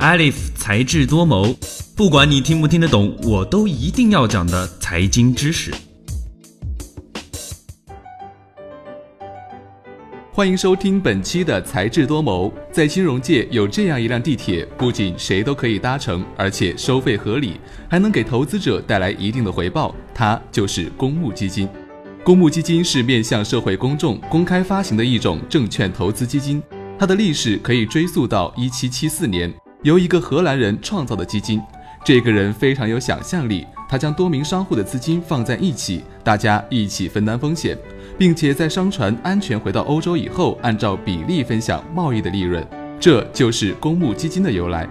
Alif 才智多谋，不管你听不听得懂，我都一定要讲的财经知识。欢迎收听本期的才智多谋。在金融界有这样一辆地铁，不仅谁都可以搭乘，而且收费合理，还能给投资者带来一定的回报。它就是公募基金。公募基金是面向社会公众公开发行的一种证券投资基金，它的历史可以追溯到一七七四年，由一个荷兰人创造的基金。这个人非常有想象力，他将多名商户的资金放在一起，大家一起分担风险，并且在商船安全回到欧洲以后，按照比例分享贸易的利润。这就是公募基金的由来。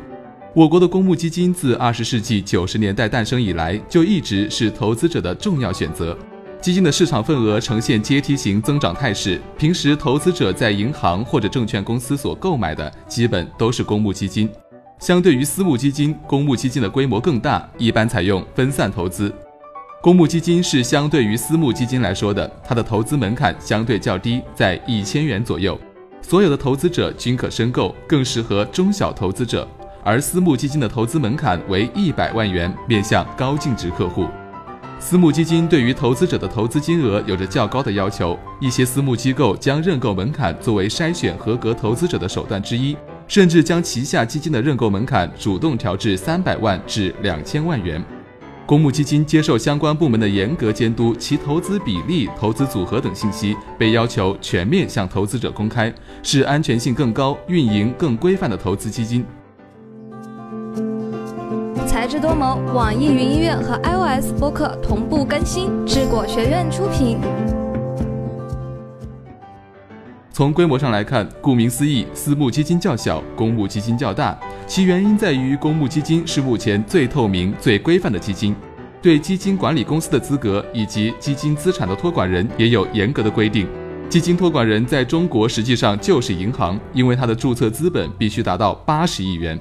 我国的公募基金自二十世纪九十年代诞生以来，就一直是投资者的重要选择。基金的市场份额呈现阶梯型增长态势。平时投资者在银行或者证券公司所购买的，基本都是公募基金。相对于私募基金，公募基金的规模更大，一般采用分散投资。公募基金是相对于私募基金来说的，它的投资门槛相对较低，在一千元左右，所有的投资者均可申购，更适合中小投资者。而私募基金的投资门槛为一百万元，面向高净值客户。私募基金对于投资者的投资金额有着较高的要求，一些私募机构将认购门槛作为筛选合格投资者的手段之一，甚至将旗下基金的认购门槛主动调至三百万至两千万元。公募基金接受相关部门的严格监督，其投资比例、投资组合等信息被要求全面向投资者公开，是安全性更高、运营更规范的投资基金。才智多谋，网易云音乐和 iOS 播客同步更新，智果学院出品。从规模上来看，顾名思义，私募基金较小，公募基金较大。其原因在于，公募基金是目前最透明、最规范的基金，对基金管理公司的资格以及基金资产的托管人也有严格的规定。基金托管人在中国实际上就是银行，因为它的注册资本必须达到八十亿元。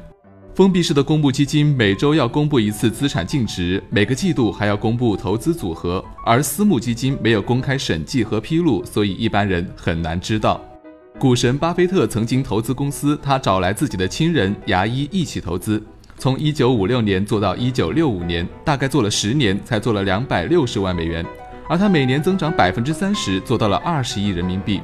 封闭式的公募基金每周要公布一次资产净值，每个季度还要公布投资组合，而私募基金没有公开审计和披露，所以一般人很难知道。股神巴菲特曾经投资公司，他找来自己的亲人牙医一起投资，从一九五六年做到一九六五年，大概做了十年才做了两百六十万美元，而他每年增长百分之三十，做到了二十亿人民币。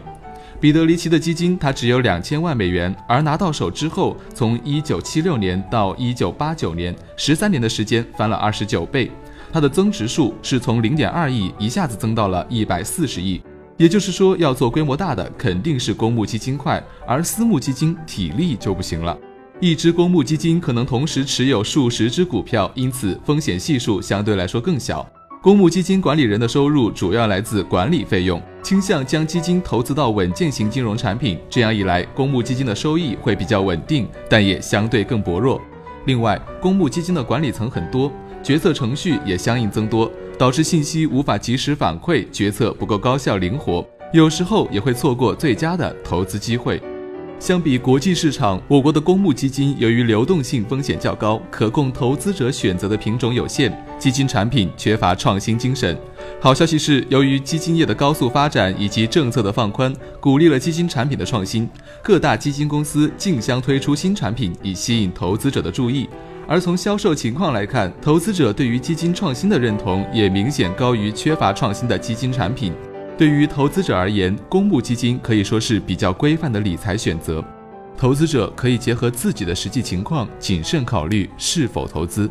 彼得里奇的基金，他只有两千万美元，而拿到手之后，从一九七六年到一九八九年，十三年的时间翻了二十九倍，它的增值数是从零点二亿一下子增到了一百四十亿。也就是说，要做规模大的，肯定是公募基金快，而私募基金体力就不行了。一只公募基金可能同时持有数十只股票，因此风险系数相对来说更小。公募基金管理人的收入主要来自管理费用，倾向将基金投资到稳健型金融产品，这样一来，公募基金的收益会比较稳定，但也相对更薄弱。另外，公募基金的管理层很多，决策程序也相应增多，导致信息无法及时反馈，决策不够高效灵活，有时候也会错过最佳的投资机会。相比国际市场，我国的公募基金由于流动性风险较高，可供投资者选择的品种有限，基金产品缺乏创新精神。好消息是，由于基金业的高速发展以及政策的放宽，鼓励了基金产品的创新，各大基金公司竞相推出新产品，以吸引投资者的注意。而从销售情况来看，投资者对于基金创新的认同也明显高于缺乏创新的基金产品。对于投资者而言，公募基金可以说是比较规范的理财选择。投资者可以结合自己的实际情况，谨慎考虑是否投资。